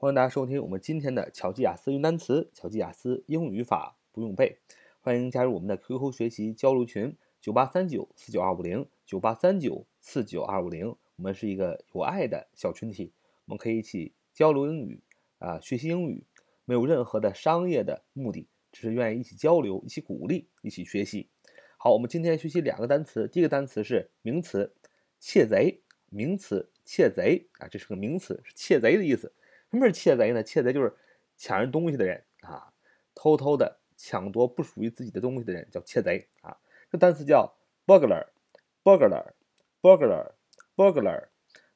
欢迎大家收听我们今天的巧记雅思云单词、巧记雅思英语语法不用背。欢迎加入我们的 QQ 学习交流群：九八三九四九二五零九八三九四九二五零。我们是一个有爱的小群体，我们可以一起交流英语啊，学习英语，没有任何的商业的目的，只是愿意一起交流、一起鼓励、一起学习。好，我们今天学习两个单词，第一个单词是名词“窃贼”，名词“窃贼”啊，这是个名词，是窃贼的意思。什么是窃贼呢？窃贼就是抢人东西的人啊，偷偷的抢夺不属于自己的东西的人叫窃贼啊。这单词叫 burglar，burglar，burglar，burglar，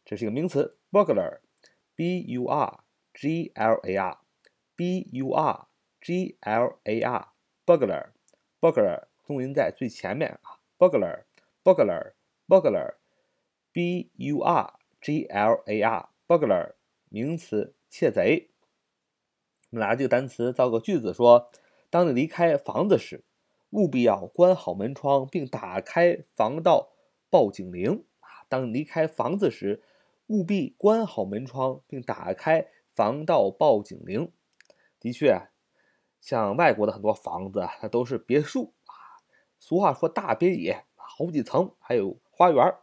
这是一个名词，burglar，b u r g l a r，b u r g l a r，burglar，burglar，重音在最前面啊，burglar，burglar，burglar，b u r g l a r，burglar，名词。窃贼。我们拿这个单词造个句子，说：当你离开房子时，务必要关好门窗，并打开防盗报警铃啊！当你离开房子时，务必关好门窗，并打开防盗报警铃。的确，像外国的很多房子，它都是别墅啊。俗话说“大别野”，好几层，还有花园。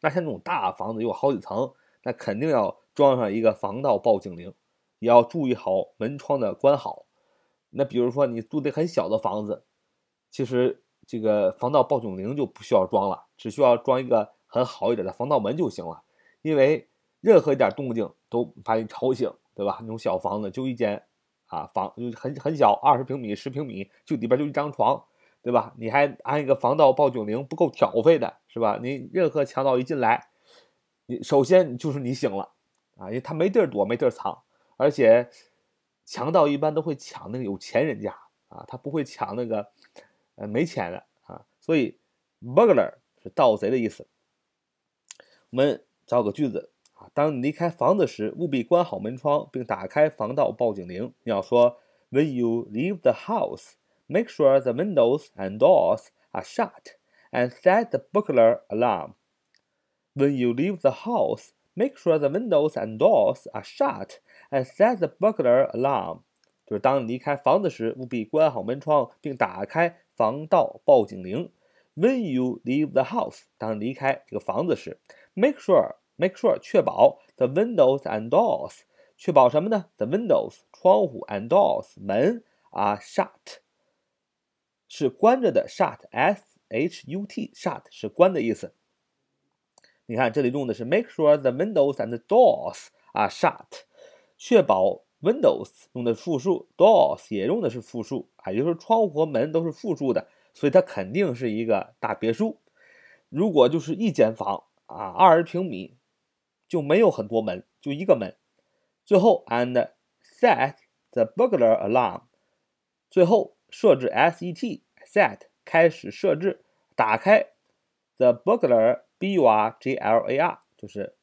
那像这种大房子有好几层，那肯定要。装上一个防盗报警铃，也要注意好门窗的关好。那比如说你住的很小的房子，其实这个防盗报警铃就不需要装了，只需要装一个很好一点的防盗门就行了。因为任何一点动静都把你吵醒，对吧？那种小房子就一间啊房，就很很小，二十平米、十平米，就里边就一张床，对吧？你还安一个防盗报警铃，不够挑费的是吧？你任何强盗一进来，你首先就是你醒了。啊，因为他没地儿躲，没地儿藏，而且强盗一般都会抢那个有钱人家啊，他不会抢那个呃没钱的啊，所以 burglar 是盗贼的意思。我们造个句子啊，当你离开房子时，务必关好门窗并打开防盗报警铃。你要说，When you leave the house, make sure the windows and doors are shut and set the burglar alarm. When you leave the house, Make sure the windows and doors are shut and set the burglar alarm。就是当你离开房子时，务必关好门窗并打开防盗报警铃。When you leave the house，当你离开这个房子时，make sure，make sure 确保 the windows and doors，确保什么呢？the windows 窗户 and doors 门 are shut 是关着的，shut，s h u t，shut 是关的意思。 你看，这里用的是 make sure the windows and doors are shut，确保 windows 用的复数，doors 也用的是复数啊，也就是说窗户和门都是复数的，所以它肯定是一个大别墅。如果就是一间房啊，二十平米，就没有很多门，就一个门。最后 and set the burglar alarm，最后设置 set set 开始设置打开 the burglar。B u r g l a r 就是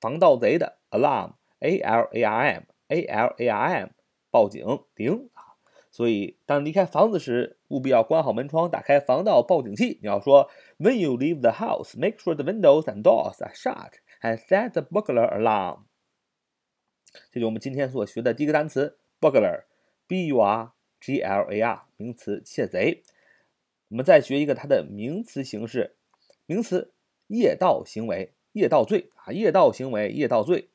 防盗贼的 alarm，a l a r m，a l a r m 报警铃啊。所以当离开房子时，务必要关好门窗，打开防盗报警器。你要说，When you leave the house, make sure the windows and doors are shut and set the burglar alarm。这就是我们今天所学的第一个单词 burglar，b u r g l a r 名词窃贼。我们再学一个它的名词形式，名词。夜盗行为，夜盗罪啊！夜盗行为，夜盗罪。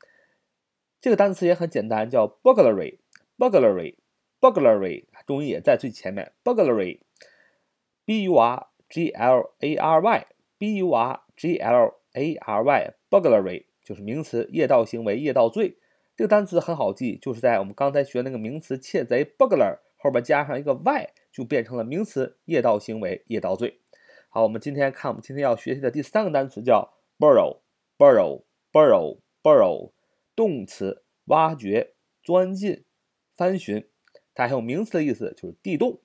这个单词也很简单，叫 burglary，burglary，burglary，重音也在最前面。burglary，b u r g l a r y，b u r g l a r y，burglary 就是名词，夜盗行为，夜盗罪。这个单词很好记，就是在我们刚才学那个名词窃贼 burglar 后边加上一个 y，就变成了名词，夜盗行为，夜盗罪。好，我们今天看我们今天要学习的第三个单词叫 burrow，burrow，burrow，burrow，动词，挖掘、钻进、翻寻，它还有名词的意思，就是地洞。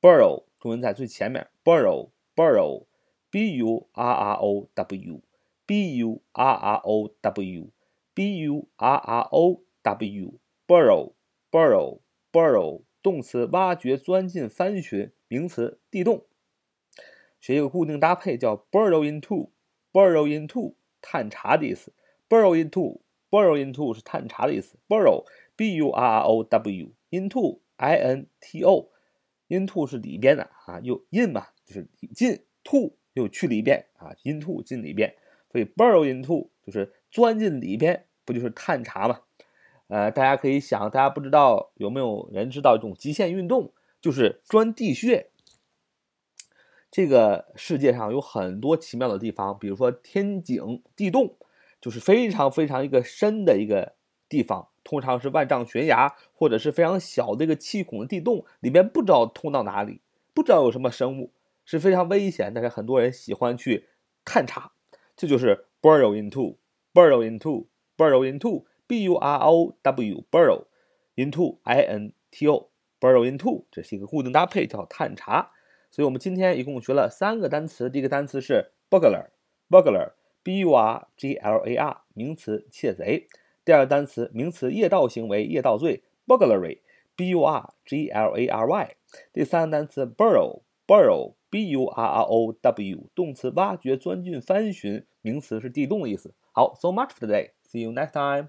burrow 中文在最前面，burrow，burrow，b u r r o w，b u r r o w，b u r r o w，burrow，burrow，burrow，动词，挖掘、钻进、翻寻，名词，地洞。学一个固定搭配，叫 burrow into，burrow into，探查的意思。burrow into burrow into 是探查的意思，burrow，b u r r o w，into，i n t o，into 是里边的啊，又 in 嘛，就是进，to 又去里边啊，into 进里边，所以 burrow into 就是钻进里边，不就是探查嘛？呃，大家可以想，大家不知道有没有人知道一种极限运动，就是钻地穴。这个世界上有很多奇妙的地方，比如说天井地洞，就是非常非常一个深的一个地方，通常是万丈悬崖或者是非常小的一个气孔的地洞，里面不知道通到哪里，不知道有什么生物，是非常危险，但是很多人喜欢去探查，这就是 burrow into，burrow into，burrow into，b u r o w，burrow into i n t o，burrow into，这是一个固定搭配，叫探查。所以我们今天一共学了三个单词。第一个单词是 burglar，burglar，b u r g l a r，名词，窃贼。第二个单词，名词，夜盗行为，夜盗罪，burglary，b u r g l a r y。第三个单词 burrow，burrow，b u r r o w，动词，挖掘、钻进、翻寻，名词是地洞的意思。好，so much for today. See you next time.